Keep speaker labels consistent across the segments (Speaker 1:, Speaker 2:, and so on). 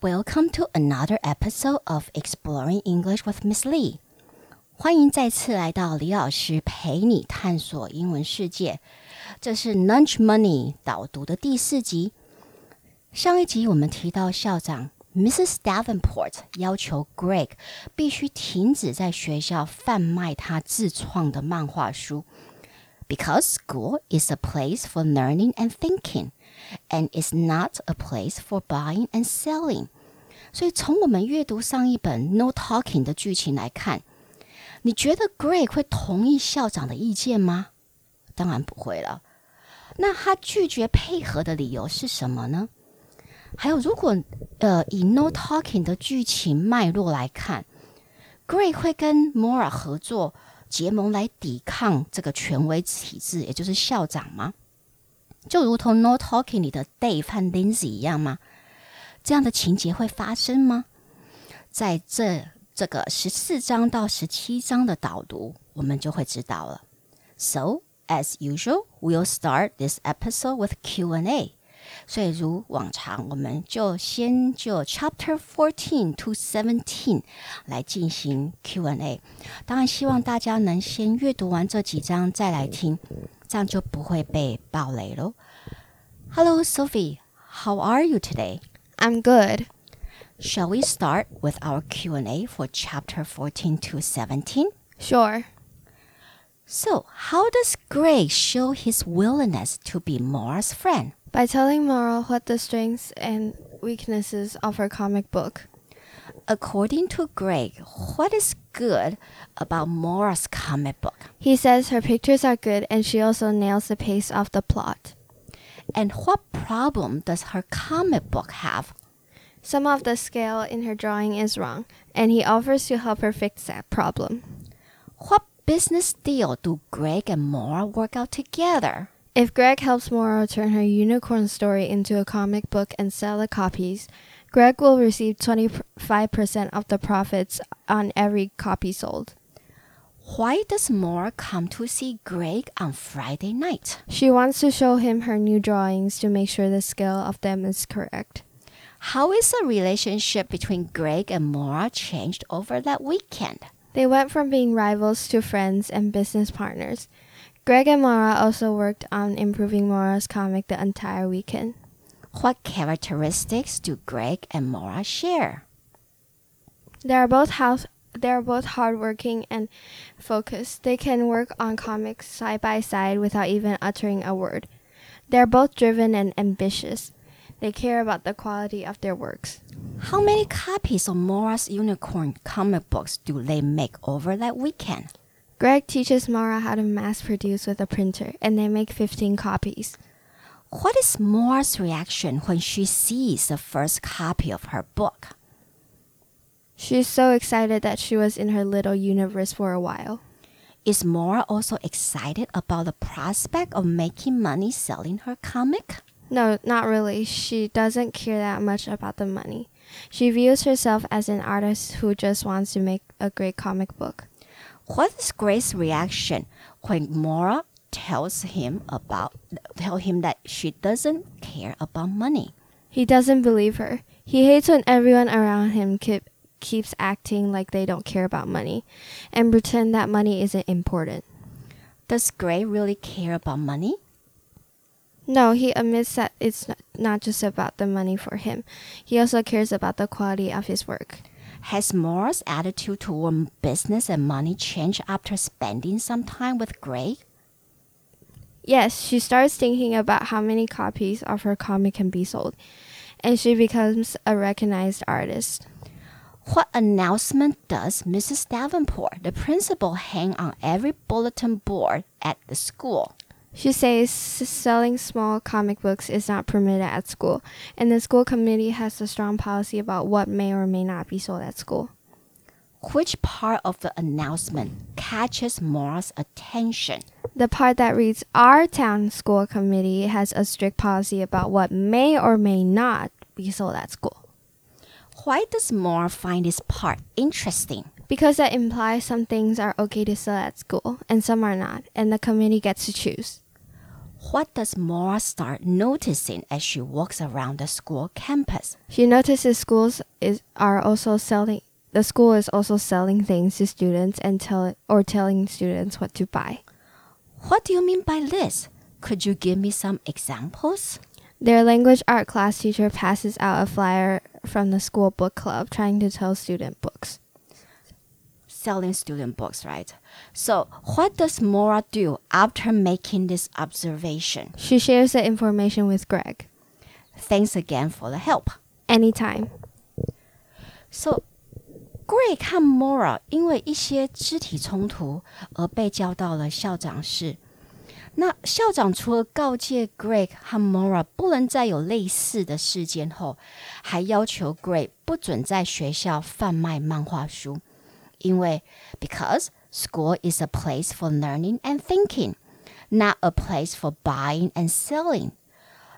Speaker 1: Welcome to another episode of Exploring English with Miss Lee。欢迎再次来到李老师陪你探索英文世界。这是 Lunch Money 导读的第四集。上一集我们提到校长 Mrs. Davenport 要求 Greg 必须停止在学校贩卖他自创的漫画书，because school is a place for learning and thinking。 And is not a place for buying and selling。所以从我们阅读上一本 No Talking 的剧情来看，你觉得 Greg 会同意校长的意见吗？当然不会了。那他拒绝配合的理由是什么呢？还有，如果呃以 No Talking 的剧情脉络来看，Greg 会跟 Mora 合作结盟来抵抗这个权威体制，也就是校长吗？就如同《No Talking》里的 Dave 和 Lindsay 一样吗？这样的情节会发生吗？在这这个十四章到十七章的导读，我们就会知道了。So as usual, we'll start this episode with Q&A。所以如往常，我们就先就 Chapter Fourteen to Seventeen 来进行 Q&A。当然，希望大家能先阅读完这几章再来听。这样就不会被暴雷喽。Hello, Sophie. How are you today?
Speaker 2: I'm good.
Speaker 1: Shall we start with our Q&A for chapter 14 to 17?
Speaker 2: Sure.
Speaker 1: So, how does Greg show his willingness to be Maura's friend?
Speaker 2: By telling Maura what the strengths and weaknesses of her comic book.
Speaker 1: According to Greg, what is good about Maura's comic book?
Speaker 2: He says her pictures are good and she also nails the pace of the plot.
Speaker 1: And what problem does her comic book have?
Speaker 2: Some of the scale in her drawing is wrong, and he offers to help her fix that problem.
Speaker 1: What business deal do Greg and Maura work out together?
Speaker 2: If Greg helps Maura turn her unicorn story into a comic book and sell the copies, Greg will receive 25% of the profits on every copy sold.
Speaker 1: Why does Maura come to see Greg on Friday night?
Speaker 2: She wants to show him her new drawings to make sure the scale of them is correct.
Speaker 1: How is the relationship between Greg and Maura changed over that weekend?
Speaker 2: They went from being rivals to friends and business partners. Greg and Maura also worked on improving Maura's comic the entire weekend.
Speaker 1: What characteristics do Greg and Maura share?
Speaker 2: They are both house they are both hardworking and focused. They can work on comics side by side without even uttering a word. They are both driven and ambitious. They care about the quality of their works.
Speaker 1: How many copies of Maura's Unicorn comic books do they make over that weekend?
Speaker 2: Greg teaches Maura how to mass produce with a printer, and they make 15 copies.
Speaker 1: What is Maura's reaction when she sees the first copy of her book?
Speaker 2: She's so excited that she was in her little universe for a while.
Speaker 1: Is Maura also excited about the prospect of making money selling her comic?
Speaker 2: No, not really. She doesn't care that much about the money. She views herself as an artist who just wants to make a great comic book.
Speaker 1: What is Grace's reaction when Maura tells him about tell him that she doesn't care about money.
Speaker 2: He doesn't believe her. He hates when everyone around him keep, keeps acting like they don't care about money and pretend that money isn't important.
Speaker 1: Does Gray really care about money?
Speaker 2: No, he admits that it's not just about the money for him. He also cares about the quality of his work.
Speaker 1: Has Maura's attitude toward business and money changed after spending some time with Gray?
Speaker 2: Yes, she starts thinking about how many copies of her comic can be sold, and she becomes a recognized artist.
Speaker 1: What announcement does Mrs. Davenport, the principal, hang on every bulletin board at the school?
Speaker 2: She says selling small comic books is not permitted at school, and the school committee has a strong policy about what may or may not be sold at school.
Speaker 1: Which part of the announcement catches Maura's attention?
Speaker 2: The part that reads Our town school committee has a strict policy about what may or may not be sold at school.
Speaker 1: Why does Maura find this part interesting?
Speaker 2: Because that implies some things are okay to sell at school and some are not, and the committee gets to choose.
Speaker 1: What does Maura start noticing as she walks around the school campus?
Speaker 2: She notices schools is are also selling the school is also selling things to students and tell or telling students what to buy.
Speaker 1: What do you mean by this? Could you give me some examples?
Speaker 2: Their language art class teacher passes out a flyer from the school book club trying to sell student books.
Speaker 1: Selling student books, right? So, what does Maura do after making this observation?
Speaker 2: She shares the information with Greg.
Speaker 1: Thanks again for the help.
Speaker 2: Anytime.
Speaker 1: So, Greg and Maura 因为一些肢体冲突而被叫到了校长室。那校长除了告诫 Greg 和 Mora 不能再有类似的事件后，还要求 Greg 不准在学校贩卖漫画书，因为 because school is a place for learning and thinking, not a place for buying and selling.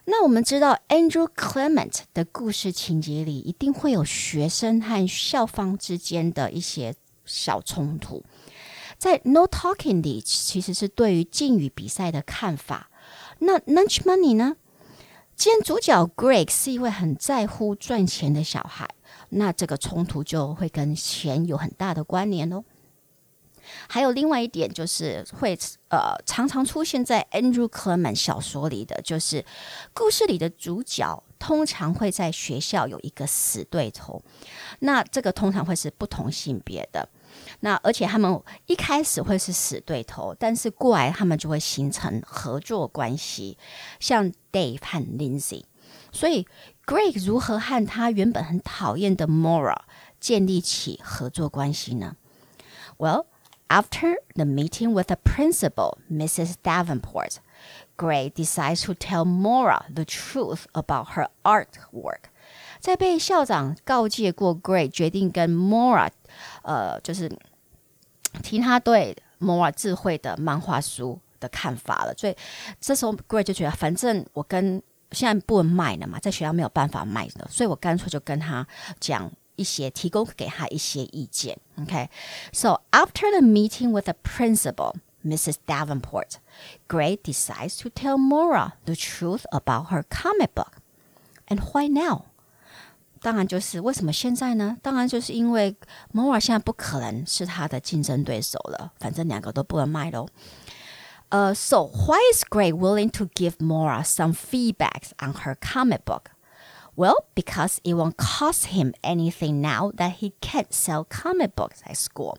Speaker 1: 那我们知道 Andrew Clement 的故事情节里，一定会有学生和校方之间的一些小冲突。在 No Talking 里，其实是对于敬语比赛的看法。那 Lunch Money 呢？既然主角 Greg 是一位很在乎赚钱的小孩，那这个冲突就会跟钱有很大的关联哦。还有另外一点就是会呃常常出现在 Andrew Clement 小说里的，就是故事里的主角通常会在学校有一个死对头，那这个通常会是不同性别的，那而且他们一开始会是死对头，但是过来他们就会形成合作关系，像 Dave 和 Lindsay，所以 Greg 如何和他原本很讨厌的 Mora 建立起合作关系呢？Well。After the meeting with the principal, Mrs. Davenport, Gray decides to tell Mora the truth about her artwork. 在被校长告诫过，Gray 决定跟 Mora，呃，就是提他对摩尔智慧的漫画书的看法了。所以这时候 Gray 就觉得，反正我跟现在不能卖了嘛，在学校没有办法卖的，所以我干脆就跟他讲一些，提供给他一些意见。OK，so after the meeting with the principal. Mrs. Davenport, Gray decides to tell Maura the truth about her comic book. And why now? 当然就是为什么现在呢？当然就是因为摩尔现在不可能是他的竞争对手了，反正两个都不能卖喽。呃，So why is Gray willing to give Maura some feedbacks on her comic book? Well, because it won't cost him anything now that he can't sell comic books at school.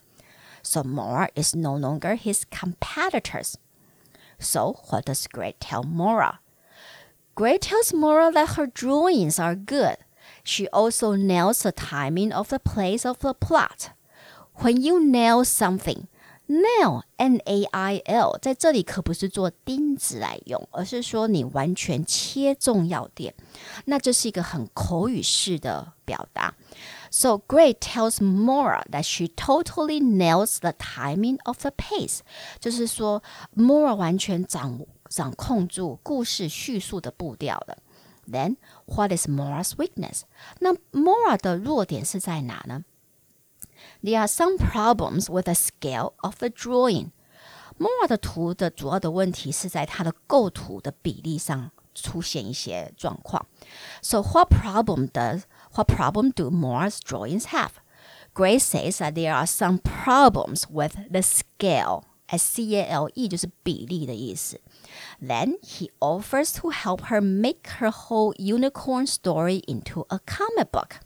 Speaker 1: So Maura is no longer his competitors. So what does Gray tell Maura? Gray tells Maura that her drawings are good she also nails the timing of the place of the plot. When you nail something, nail n a i l 在这里可不是做钉子来用，而是说你完全切中要点。那这是一个很口语式的表达。So Gray tells Maura that she totally nails the timing of the pace，就是说 Maura 完全掌掌控住故事叙述的步调了。then what is Maura's weakness? 那 Maura 的弱点是在哪呢？There are some problems with the scale of the drawing. Maura 的图的主要的问题是在它的构图的比例上出现一些状况。So what problem does what problem do Maura's drawings have? Grace says that there are some problems with the scale. S C A L E 就是比例的意思。Then he offers to help her make her whole unicorn story into a comic book.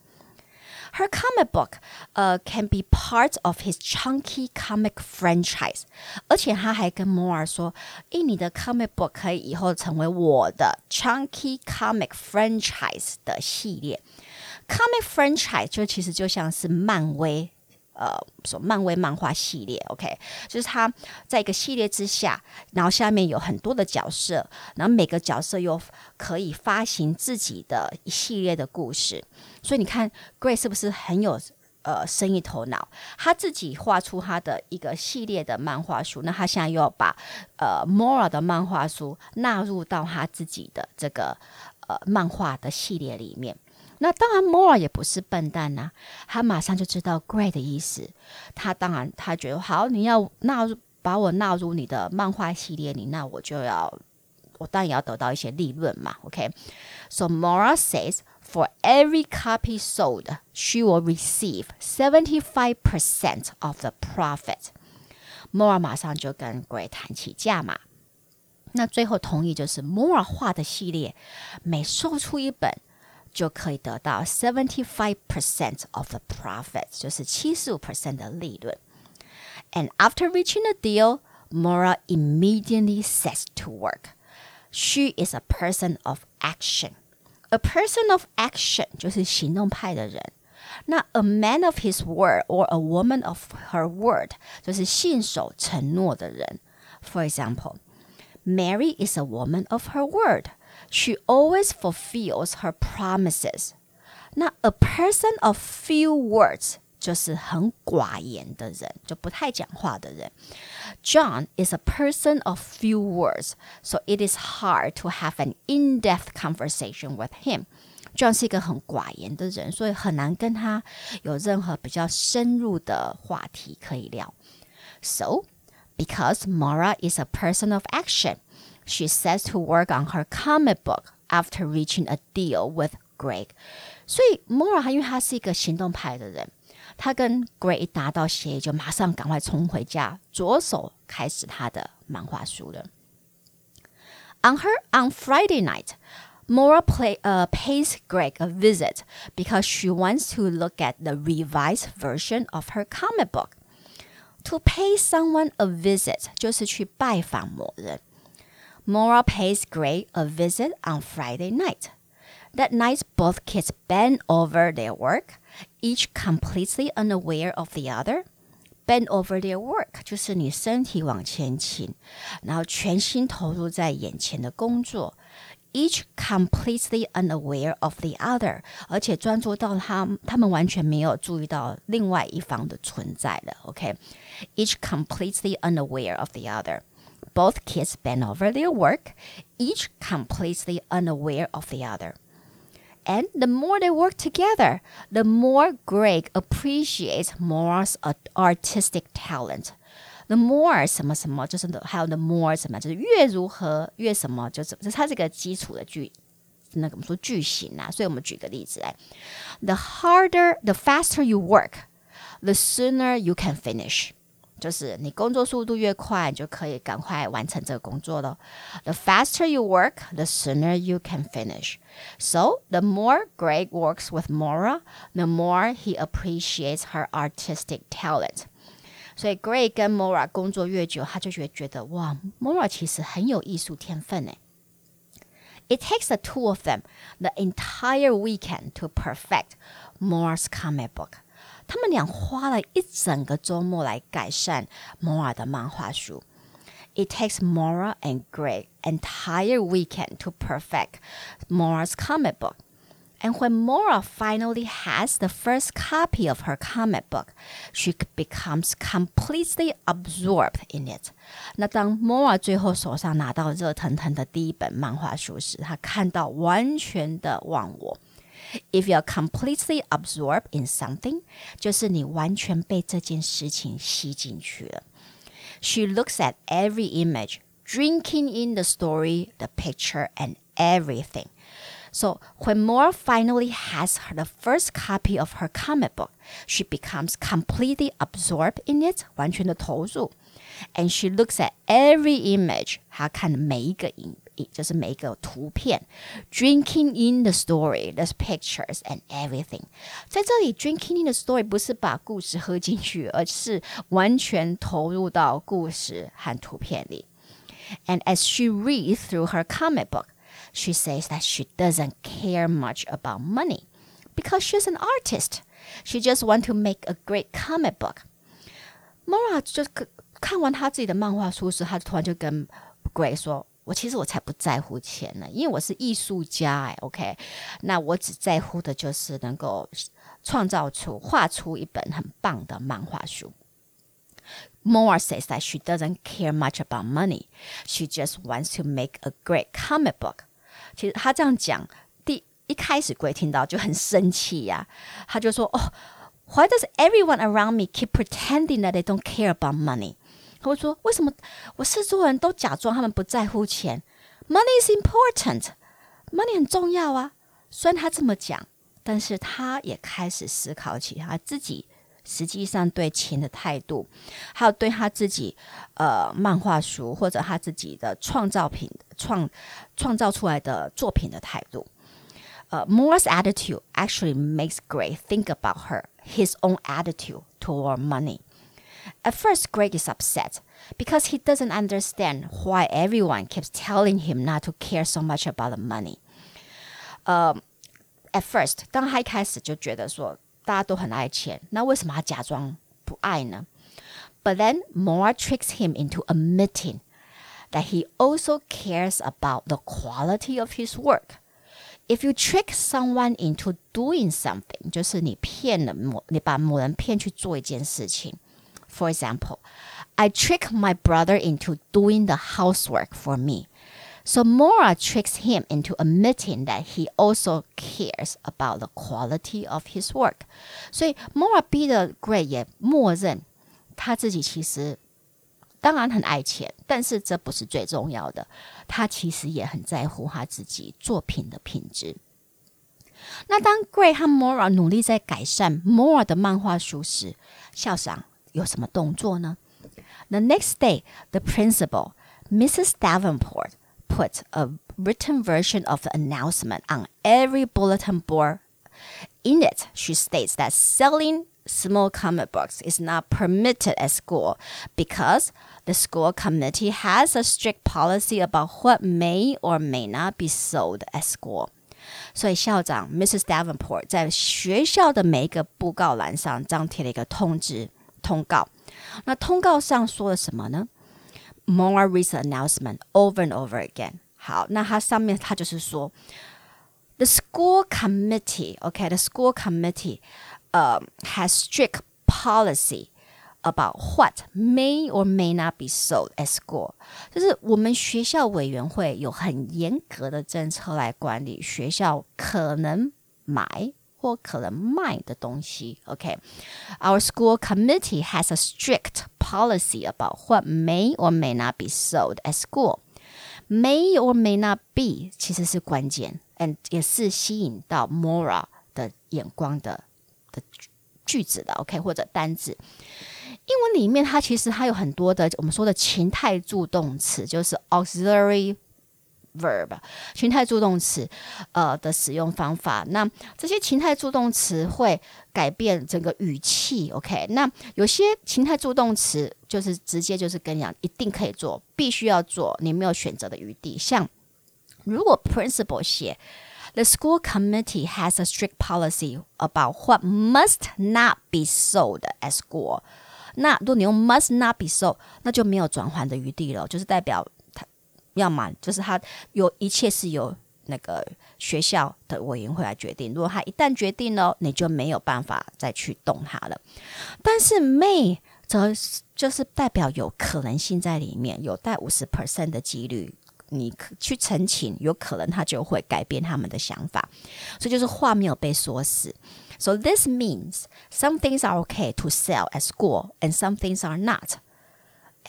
Speaker 1: Her comic book, uh, can be part of his chunky comic franchise。而且他还跟摩尔说：“诶，你的 comic book 可以以后成为我的 chunky comic franchise 的系列。Comic franchise 就其实就像是漫威。” 呃，说漫威漫画系列，OK，就是它在一个系列之下，然后下面有很多的角色，然后每个角色又可以发行自己的一系列的故事。所以你看，Gray 是不是很有呃生意头脑？他自己画出他的一个系列的漫画书，那他现在又要把呃 Mora 的漫画书纳入到他自己的这个呃漫画的系列里面。那当然，Mora 也不是笨蛋呐、他马上就知道 Gray 的意思。他当然他觉得好，你要纳入把我纳入你的漫画系列里，那我就要我当然也要得到一些利润嘛。OK，so Mora says for every copy sold, she will receive seventy five percent of the profit. Mora 马上就跟 Gray 谈起价码。那最后同意就是 Mora 画的系列，每售出一本就可以得到 seventy five percent of the profits，就是七十五 percent 的利润。And after reaching a deal, Maura immediately sets to work. She is a person of action. A person of action 就是行动派的人。那 a man of his word or a woman of her word 就是信守承诺的人。For example, Mary is a woman of her word. She always fulfills her promises. Now, a person of few words 就是很寡言的人，就不太讲话的人。John is a person of few words, so it is hard to have an in-depth conversation with him. John 是一个很寡言的人，所以很难跟他有任何比较深入的话题可以聊。So, because Maura is a person of action she sets to work on her comic book after reaching a deal with Greg。所以 Maura 因为她是一个行动派的人，她跟 Greg on her on Friday night, Maura play, uh, pays Greg a visit because she wants to look at the revised version of her comic book. To pay someone a visit 就是去拜访某人。Maura pays Gray a visit on Friday night. That night, both kids bend over their work, each completely unaware of the other. Bend over their work 就是你身体往前倾，然后全心投入在眼前的工作。Each completely unaware of the other，而且专注到他他们完全没有注意到另外一方的存在了。OK，each、okay? completely unaware of the other。both kids bend over their work, each completely unaware of the other. And the more they work together, the more Greg appreciates Maura's artistic talent. The more 什么什么就是还有 the more 什么就是越如何越什么就是它是一个基础的句那个我们说句型啊，所以我们举个例子来，the harder the faster you work, the sooner you can finish。就是你工作速度越快，你就可以赶快完成这个工作了。The faster you work, the sooner you can finish. So the more Greg works with Maura, the more he appreciates her artistic talent. 所以 Greg 跟 Maura 工作越久，他就觉觉得哇，Maura 其实很有艺术天分诶。It takes the two of them the entire weekend to perfect Maura's comic book. 他们俩花了一整个周末来改善摩尔的漫画书。It takes Maura and Greg entire weekend to perfect Maura's comic book. And when Maura finally has the first copy of her comic book, she becomes completely absorbed in it. 那当 Mora 最后手上拿到热腾腾的第一本漫画书时，她看到完全的忘我。if you're completely absorbed in something，就是你完全被这件事情吸进去了。She looks at every image, drinking in the story, the picture, and everything. So when Maura finally has her, the first copy of her comic book, she becomes completely absorbed in it, 完全的投入。And she looks at every image, 她看每一个影就是每一个图片，drinking in the story, the pictures and everything. 在这里 drinking in the story 不是把故事喝进去，而是完全投入到故事和图片里。And as she reads through her comic book, she says that she doesn't care much about money because she's an artist. She just wants to make a great comic book. Maura 就看完她自己的漫画书时，她突然就跟 Gray 说：“我其实我才不在乎钱呢，因为我是艺术家哎，OK，那我只在乎的就是能够创造出、画出一本很棒的漫画书。Maura says that she doesn't care much about money, she just wants to make a great comic book。其实她这样讲，第一开始鬼听到就很生气呀、啊，他就说：“哦，Why does everyone around me keep pretending that they don't care about money？” 他会说：“为什么我四周人都假装他们不在乎钱？Money is important, money 很重要啊。”虽然他这么讲，但是他也开始思考起他自己实际上对钱的态度，还有对他自己呃漫画书或者他自己的创造品创创造出来的作品的态度。呃、uh,，Maura's attitude actually makes Gray think about her his own attitude toward money. At first, Greg is upset because he doesn't understand why everyone keeps telling him not to care so much about the money. 呃、um,，at first，当他一开始就觉得说大家都很爱钱，那为什么他假装不爱呢？But then Maura tricks him into admitting that he also cares about the quality of his work. If you trick someone into doing something，就是你骗了某，你把某人骗去做一件事情。for example, I trick my brother into doing the housework for me. So Maura tricks him into admitting that he also cares about the quality of his work。所以 Maura 逼的 Gray 也默认他自己其实当然很爱钱，但是这不是最重要的。他其实也很在乎他自己作品的品质。那当 Gray 和 Maura 努力在改善 Maura 的漫画书时，校长有什么动作呢？The next day, the principal, Mrs. Davenport, put a written version of the announcement on every bulletin board. In it, she states that selling small comic books is not permitted at school because the school committee has a strict policy about what may or may not be sold at school. 所以校长 Mrs. Davenport 在学校的每一个布告栏上张贴了一个通知。 通告。那通告上说了什么呢？More reads the announcement over and over again。好，那它上面它就是说，the school committee，OK，the school committee，呃、uh,，has strict policy about what may or may not be sold at school，就是我们学校委员会有很严格的政策来管理学校可能买 或可能卖的东西。OK，our、okay? school committee has a strict policy about what may or may not be sold at school. May or may not be 其实是关键，and 也是吸引到 Maura 的眼光的的句子的，OK auxiliary verb 情态助动词，呃的使用方法。那这些情态助动词会改变整个语气。OK，那有些情态助动词就是直接就是跟你讲，一定可以做，必须要做，你没有选择的余地。像如果 principal 写 The school committee has a strict policy about what must not be sold at school。那如果你用 must not be sold，那就没有转换的余地了，就是代表。要么就是他有一切是由那个学校的委员会来决定。如果他一旦决定了，你就没有办法再去动他了。但是 may 则就是代表有可能性在里面，有带五十 percent 的几率，你去澄清，有可能他就会改变他们的想法。所以就是话没有被说死。So this means some things are okay to sell at school, and some things are not.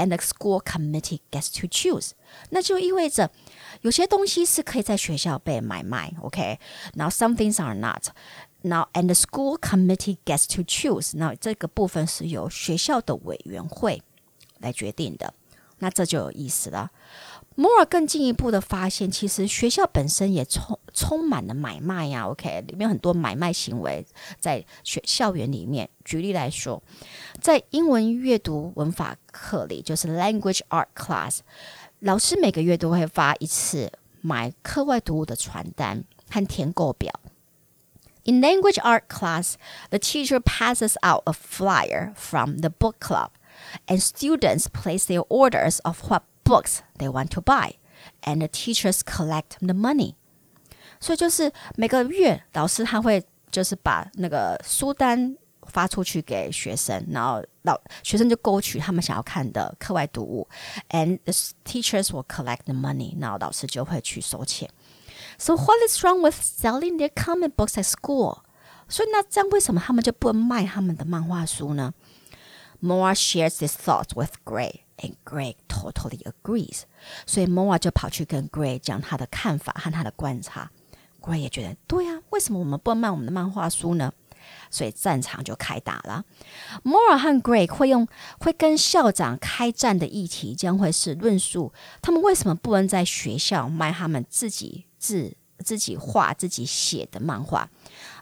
Speaker 1: And the school committee gets to choose，那就意味着有些东西是可以在学校被买卖，OK？Now some things are not。Now and the school committee gets to choose。那这个部分是由学校的委员会来决定的，那这就有意思了。 摩尔更进一步的发现，其实学校本身也充充满了买卖呀。OK，里面很多买卖行为在学校园里面。举例来说，在英文阅读文法课里，就是 Language Art Class，老师每个月都会发一次买课外读物的传单和填购表。In language art class, the teacher passes out a flyer from the book club, and students place their orders of what books they want to buy, and the teachers collect the money. 所以就是每个月老师他会就是把那个书单发出去给学生，然后老学生就勾取他们想要看的课外读物，and the teachers will collect the money，然后老师就会去收钱。So what is wrong with selling their comic books at school？所以那这样为什么他们就不能卖他们的漫画书呢？Maura shares his thoughts with Gray. And Greg totally agrees，所以 Mora 就跑去跟 Greg 讲他的看法和他的观察。Greg 也觉得对啊，为什么我们不能卖我们的漫画书呢？所以战场就开打了。Mora 和 Greg 会用会跟校长开战的议题，将会是论述他们为什么不能在学校卖他们自己自自己画、自己写的漫画，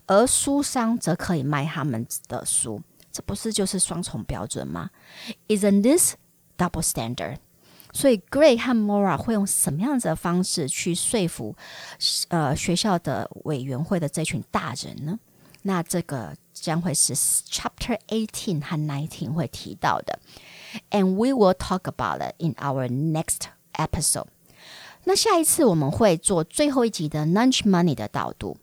Speaker 1: 而书商则可以卖他们的书。这不是就是双重标准吗？Isn't this double standard。所以 Gray 和 Maura 会用什么样子的方式去说服呃学校的委员会的这群大人呢？那这个将会是 Chapter Eighteen 和 Nineteen 会提到的，and we will talk about it in our next episode。那下一次我们会做最后一集的 Lunch Money 的导读。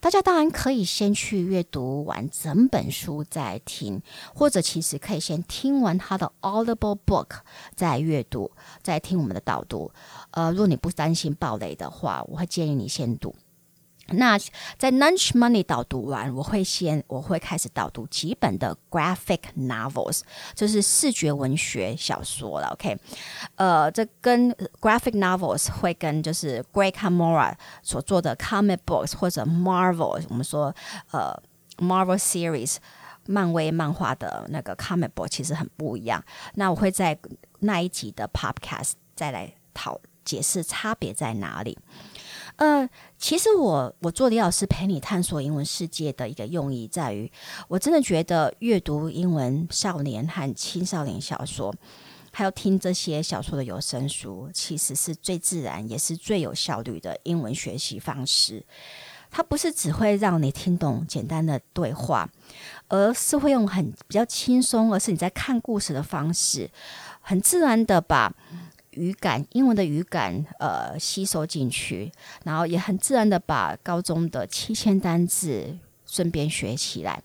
Speaker 1: 大家当然可以先去阅读完整本书再听，或者其实可以先听完他的 Audible book 再阅读，再听我们的导读。呃，如果你不担心暴雷的话，我会建议你先读。那在 Lunch Money 导读完，我会先我会开始导读几本的 Graphic Novels，就是视觉文学小说了。OK，呃，这跟 Graphic Novels 会跟就是 Greg Mora 所做的 Comic Books 或者 Marvel，我们说呃 Marvel Series 漫威漫画的那个 Comic Book 其实很不一样。那我会在那一集的 Podcast 再来讨解释差别在哪里。呃，其实我我做李老师陪你探索英文世界的一个用意在于，我真的觉得阅读英文少年和青少年小说，还有听这些小说的有声书，其实是最自然也是最有效率的英文学习方式。它不是只会让你听懂简单的对话，而是会用很比较轻松，而是你在看故事的方式，很自然的把。语感，英文的语感，呃，吸收进去，然后也很自然的把高中的七千单字顺便学起来，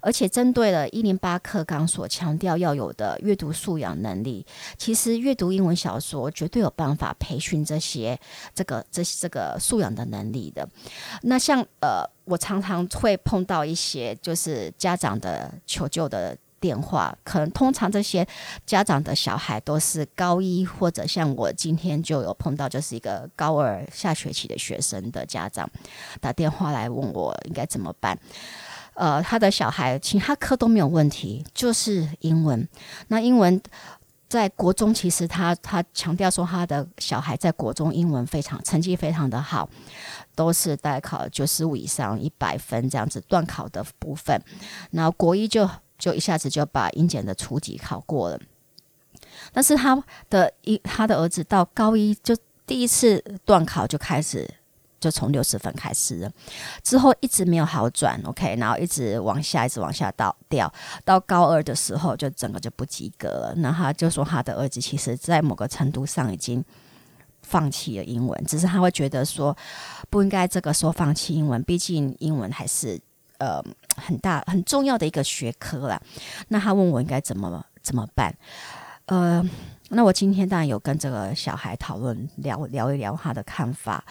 Speaker 1: 而且针对了一零八课纲所强调要有的阅读素养能力，其实阅读英文小说绝对有办法培训这些这个这这个素养的能力的。那像呃，我常常会碰到一些就是家长的求救的。电话可能通常这些家长的小孩都是高一或者像我今天就有碰到，就是一个高二下学期的学生的家长打电话来问我应该怎么办。呃，他的小孩其他科都没有问题，就是英文。那英文在国中其实他他强调说他的小孩在国中英文非常成绩非常的好，都是代考九十五以上一百分这样子断考的部分。然后国一就。就一下子就把英检的初级考过了，但是他的一他的儿子到高一就第一次断考就开始就从六十分开始了，之后一直没有好转，OK，然后一直往下一直往下倒掉，到高二的时候就整个就不及格了。那他就说他的儿子其实在某个程度上已经放弃了英文，只是他会觉得说不应该这个时候放弃英文，毕竟英文还是。呃，很大很重要的一个学科了。那他问我应该怎么怎么办？呃，那我今天当然有跟这个小孩讨论，聊聊一聊他的看法。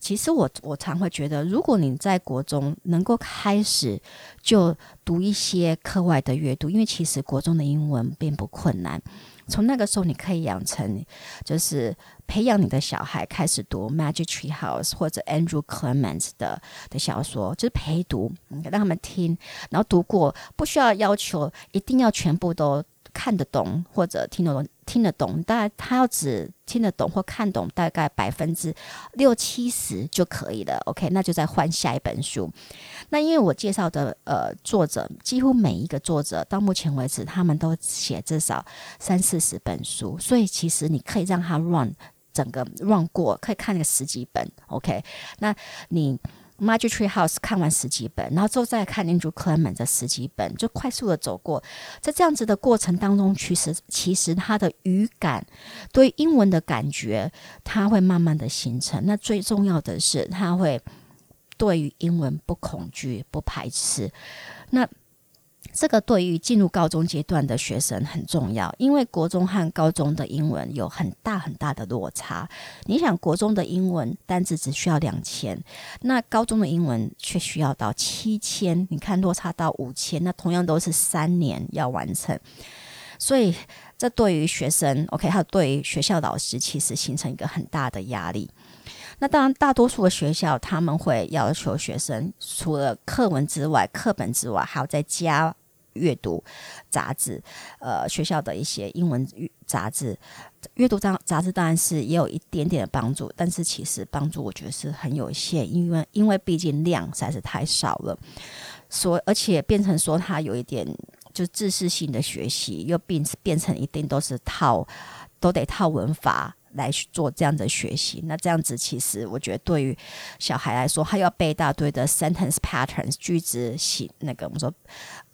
Speaker 1: 其实我我常会觉得，如果你在国中能够开始就读一些课外的阅读，因为其实国中的英文并不困难。从那个时候，你可以养成，就是培养你的小孩开始读《Magic Tree House》或者 Andrew Clements 的的小说，就是陪读，让他们听，然后读过，不需要要求一定要全部都。看得懂或者听得懂，听得懂，大概他要只听得懂或看懂大概百分之六七十就可以了。OK，那就再换下一本书。那因为我介绍的呃作者，几乎每一个作者到目前为止，他们都写至少三四十本书，所以其实你可以让他 run 整个 run 过，可以看个十几本。OK，那你。Magic Tree House 看完十几本，然后之后再看 Andrew Clement 这十几本，就快速的走过。在这样子的过程当中，其实其实他的语感对英文的感觉，他会慢慢的形成。那最重要的是，他会对于英文不恐惧、不排斥。那这个对于进入高中阶段的学生很重要，因为国中和高中的英文有很大很大的落差。你想，国中的英文单字只需要两千，那高中的英文却需要到七千，你看落差到五千，那同样都是三年要完成。所以这对于学生，OK，还有对于学校老师，其实形成一个很大的压力。那当然，大多数的学校他们会要求学生除了课文之外、课本之外，还要再加阅读杂志。呃，学校的一些英文杂志，阅读杂杂志当然是也有一点点的帮助，但是其实帮助我觉得是很有限，因为因为毕竟量实在是太少了。所而且变成说他有一点就知识性的学习，又变变成一定都是套都得套文法。来去做这样的学习，那这样子其实我觉得对于小孩来说，他要背一大堆的 sentence patterns 句子型那个我们说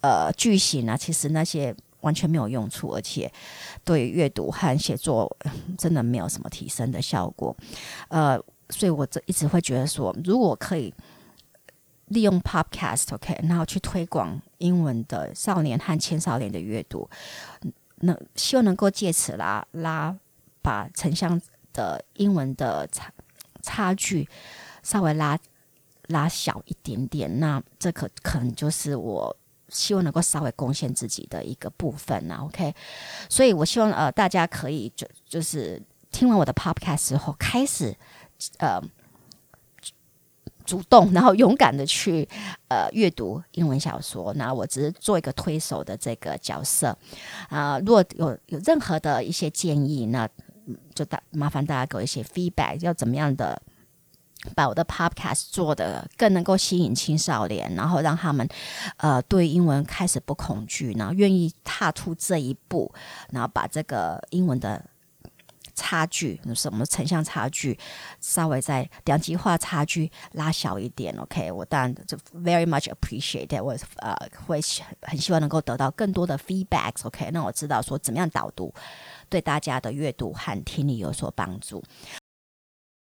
Speaker 1: 呃句型啊，其实那些完全没有用处，而且对阅读和写作真的没有什么提升的效果。呃，所以我这一直会觉得说，如果可以利用 podcast，OK，然后去推广英文的少年和青少年的阅读，那希望能够借此拉拉。把城乡的英文的差差距稍微拉拉小一点点，那这可可能就是我希望能够稍微贡献自己的一个部分呐。OK，所以我希望呃大家可以就就是听完我的 Podcast 之后，开始呃主动然后勇敢的去呃阅读英文小说。那我只是做一个推手的这个角色啊。如果有有任何的一些建议，那就大麻烦大家给我一些 feedback，要怎么样的把我的 podcast 做的更能够吸引青少年，然后让他们呃对英文开始不恐惧，然后愿意踏出这一步，然后把这个英文的差距，什么成像差距，稍微在两极化差距拉小一点。OK，我当然就 very much appreciate，我呃会很希望能够得到更多的 feedbacks。OK，那我知道说怎么样导读。对大家的阅读和听力有所帮助。